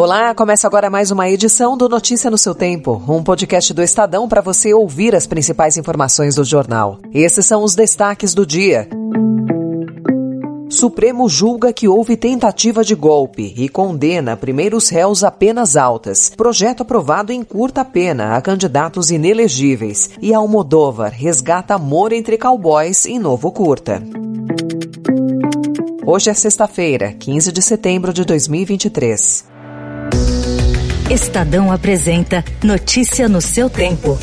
Olá, começa agora mais uma edição do Notícia no seu Tempo, um podcast do Estadão para você ouvir as principais informações do jornal. Esses são os destaques do dia. Supremo julga que houve tentativa de golpe e condena primeiros réus a penas altas. Projeto aprovado em curta pena a candidatos inelegíveis. E Almodóvar resgata amor entre cowboys em novo curta. Hoje é sexta-feira, 15 de setembro de 2023. Estadão apresenta Notícia no seu tempo.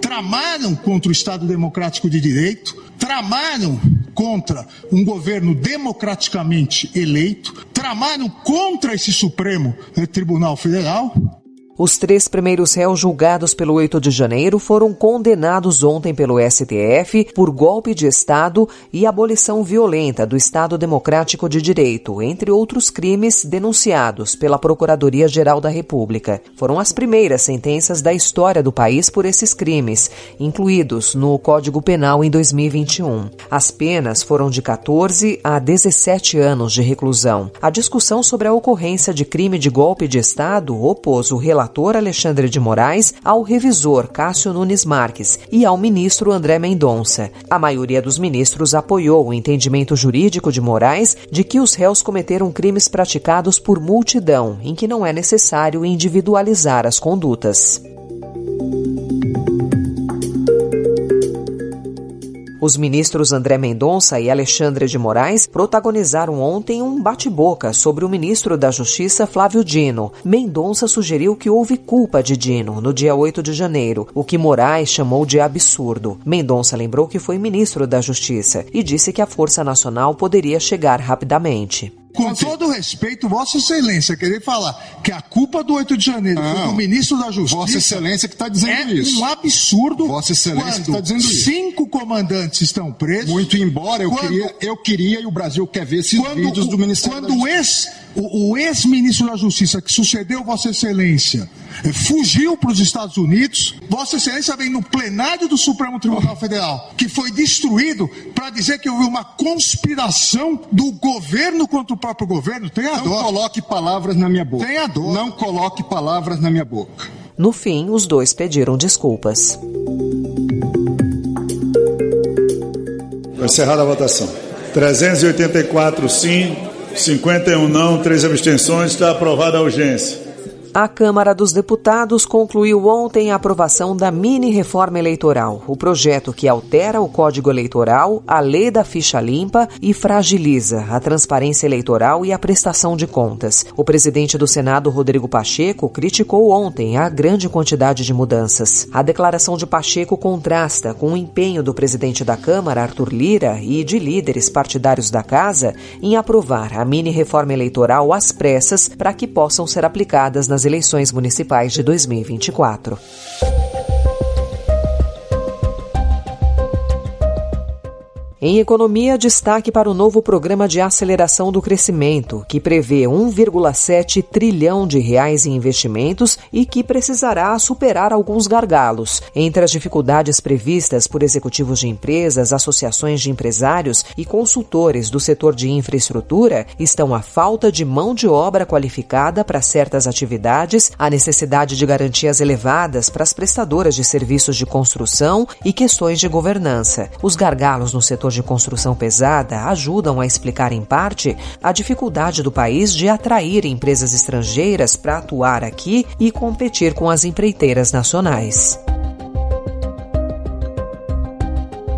Tramaram contra o Estado Democrático de Direito, tramaram contra um governo democraticamente eleito, tramaram contra esse Supremo Tribunal Federal os três primeiros réus julgados pelo 8 de janeiro foram condenados ontem pelo STF por golpe de Estado e abolição violenta do Estado Democrático de Direito, entre outros crimes denunciados pela Procuradoria-Geral da República. Foram as primeiras sentenças da história do país por esses crimes, incluídos no Código Penal em 2021. As penas foram de 14 a 17 anos de reclusão. A discussão sobre a ocorrência de crime de golpe de Estado opôs o relatório relator Alexandre de Moraes, ao revisor Cássio Nunes Marques e ao ministro André Mendonça. A maioria dos ministros apoiou o entendimento jurídico de Moraes de que os réus cometeram crimes praticados por multidão, em que não é necessário individualizar as condutas. Os ministros André Mendonça e Alexandre de Moraes protagonizaram ontem um bate-boca sobre o ministro da Justiça Flávio Dino. Mendonça sugeriu que houve culpa de Dino no dia 8 de janeiro, o que Moraes chamou de absurdo. Mendonça lembrou que foi ministro da Justiça e disse que a Força Nacional poderia chegar rapidamente. Com todo respeito, Vossa Excelência, querer falar que a culpa do 8 de janeiro Não, foi do ministro da Justiça. Vossa Excelência que está dizendo é isso. um absurdo. Vossa Excelência que está dizendo isso. Cinco comandantes estão presos. Muito embora eu, quando, queria, eu queria e o Brasil quer ver esses vídeos do Ministério quando da Justiça. Quando o, o ex-ministro da Justiça, que sucedeu Vossa Excelência, eh, fugiu para os Estados Unidos, Vossa Excelência vem no plenário do Supremo Tribunal Federal, que foi destruído para dizer que houve uma conspiração do governo contra o próprio governo. Tenha Não dó. coloque palavras na minha boca. Tenha dó. Não coloque palavras na minha boca. No fim, os dois pediram desculpas. Encerrada a votação. 384 sim, 51 não, 3 abstenções. Está aprovada a urgência. A Câmara dos Deputados concluiu ontem a aprovação da mini-reforma eleitoral, o projeto que altera o Código Eleitoral, a lei da ficha limpa e fragiliza a transparência eleitoral e a prestação de contas. O presidente do Senado, Rodrigo Pacheco, criticou ontem a grande quantidade de mudanças. A declaração de Pacheco contrasta com o empenho do presidente da Câmara, Arthur Lira, e de líderes partidários da Casa em aprovar a mini-reforma eleitoral às pressas para que possam ser aplicadas nas eleições municipais de 2024. Em economia, destaque para o novo programa de aceleração do crescimento, que prevê 1,7 trilhão de reais em investimentos e que precisará superar alguns gargalos. Entre as dificuldades previstas por executivos de empresas, associações de empresários e consultores do setor de infraestrutura estão a falta de mão de obra qualificada para certas atividades, a necessidade de garantias elevadas para as prestadoras de serviços de construção e questões de governança. Os gargalos no setor de construção pesada ajudam a explicar, em parte, a dificuldade do país de atrair empresas estrangeiras para atuar aqui e competir com as empreiteiras nacionais.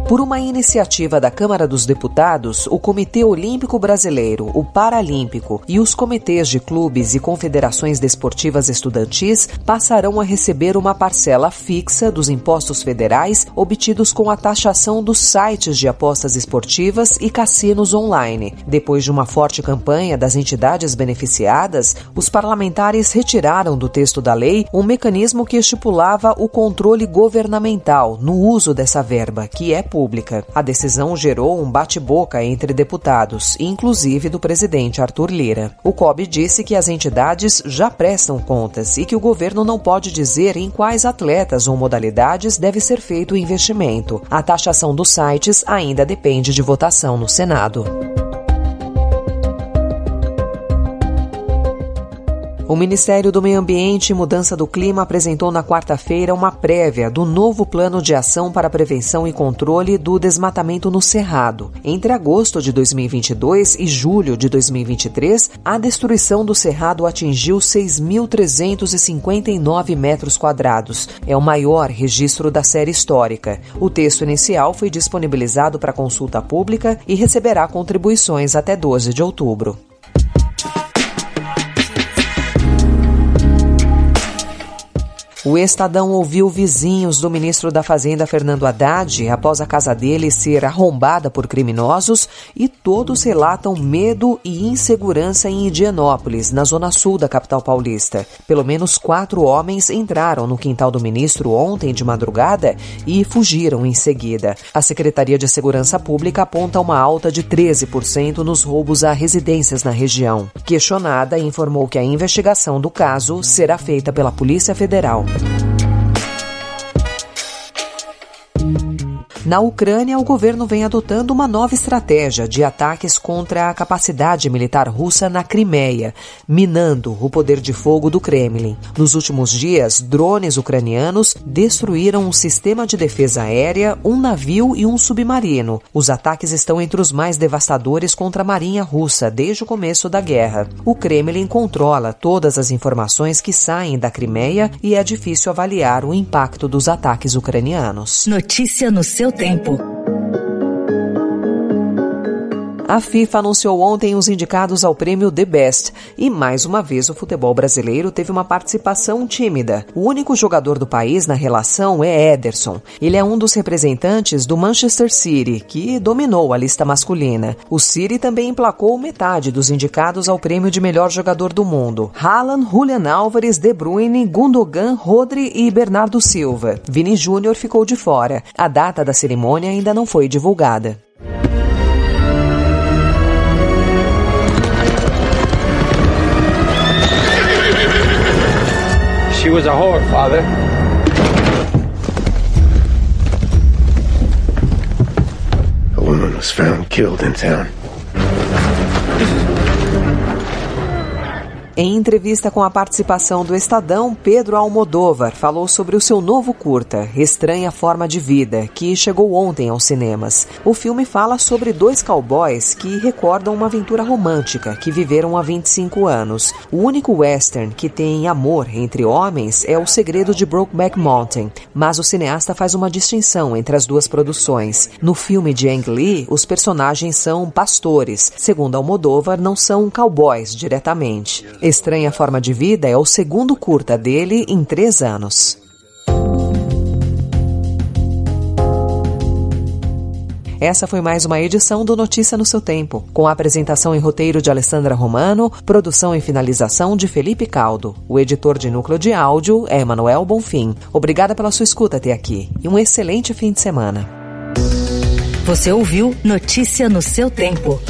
Por uma iniciativa da Câmara dos Deputados, o Comitê Olímpico Brasileiro, o Paralímpico e os comitês de clubes e confederações desportivas estudantis passarão a receber uma parcela fixa dos impostos federais obtidos com a taxação dos sites de apostas esportivas e cassinos online. Depois de uma forte campanha das entidades beneficiadas, os parlamentares retiraram do texto da lei um mecanismo que estipulava o controle governamental no uso dessa verba, que é pública. A decisão gerou um bate-boca entre deputados, inclusive do presidente Arthur Lira. O COB disse que as entidades já prestam contas e que o governo não pode dizer em quais atletas ou modalidades deve ser feito o investimento. A taxação dos sites ainda depende de votação no Senado. O Ministério do Meio Ambiente e Mudança do Clima apresentou na quarta-feira uma prévia do novo Plano de Ação para Prevenção e Controle do Desmatamento no Cerrado. Entre agosto de 2022 e julho de 2023, a destruição do Cerrado atingiu 6.359 metros quadrados. É o maior registro da série histórica. O texto inicial foi disponibilizado para consulta pública e receberá contribuições até 12 de outubro. O Estadão ouviu vizinhos do ministro da Fazenda, Fernando Haddad, após a casa dele ser arrombada por criminosos e todos relatam medo e insegurança em Indianópolis, na zona sul da capital paulista. Pelo menos quatro homens entraram no quintal do ministro ontem de madrugada e fugiram em seguida. A Secretaria de Segurança Pública aponta uma alta de 13% nos roubos a residências na região. Questionada, informou que a investigação do caso será feita pela Polícia Federal. Bye. Na Ucrânia, o governo vem adotando uma nova estratégia de ataques contra a capacidade militar russa na Crimeia, minando o poder de fogo do Kremlin. Nos últimos dias, drones ucranianos destruíram um sistema de defesa aérea, um navio e um submarino. Os ataques estão entre os mais devastadores contra a marinha russa desde o começo da guerra. O Kremlin controla todas as informações que saem da Crimeia e é difícil avaliar o impacto dos ataques ucranianos. Notícia no seu tempo. A FIFA anunciou ontem os indicados ao prêmio The Best e mais uma vez o futebol brasileiro teve uma participação tímida. O único jogador do país na relação é Ederson. Ele é um dos representantes do Manchester City, que dominou a lista masculina. O City também emplacou metade dos indicados ao prêmio de melhor jogador do mundo. Haaland, Julian Álvares, De Bruyne, Gundogan, Rodri e Bernardo Silva. Vini Júnior ficou de fora. A data da cerimônia ainda não foi divulgada. Was a whore, father. A woman was found killed in town. Em entrevista com a participação do Estadão, Pedro Almodóvar falou sobre o seu novo curta, Estranha Forma de Vida, que chegou ontem aos cinemas. O filme fala sobre dois cowboys que recordam uma aventura romântica que viveram há 25 anos. O único western que tem amor entre homens é O Segredo de Brokeback Mountain, mas o cineasta faz uma distinção entre as duas produções. No filme de Ang Lee, os personagens são pastores. Segundo Almodóvar, não são cowboys diretamente. Estranha Forma de Vida é o segundo curta dele em três anos. Essa foi mais uma edição do Notícia no seu tempo, com a apresentação e roteiro de Alessandra Romano, produção e finalização de Felipe Caldo. O editor de núcleo de áudio é Emanuel Bonfim. Obrigada pela sua escuta até aqui e um excelente fim de semana. Você ouviu Notícia no seu tempo.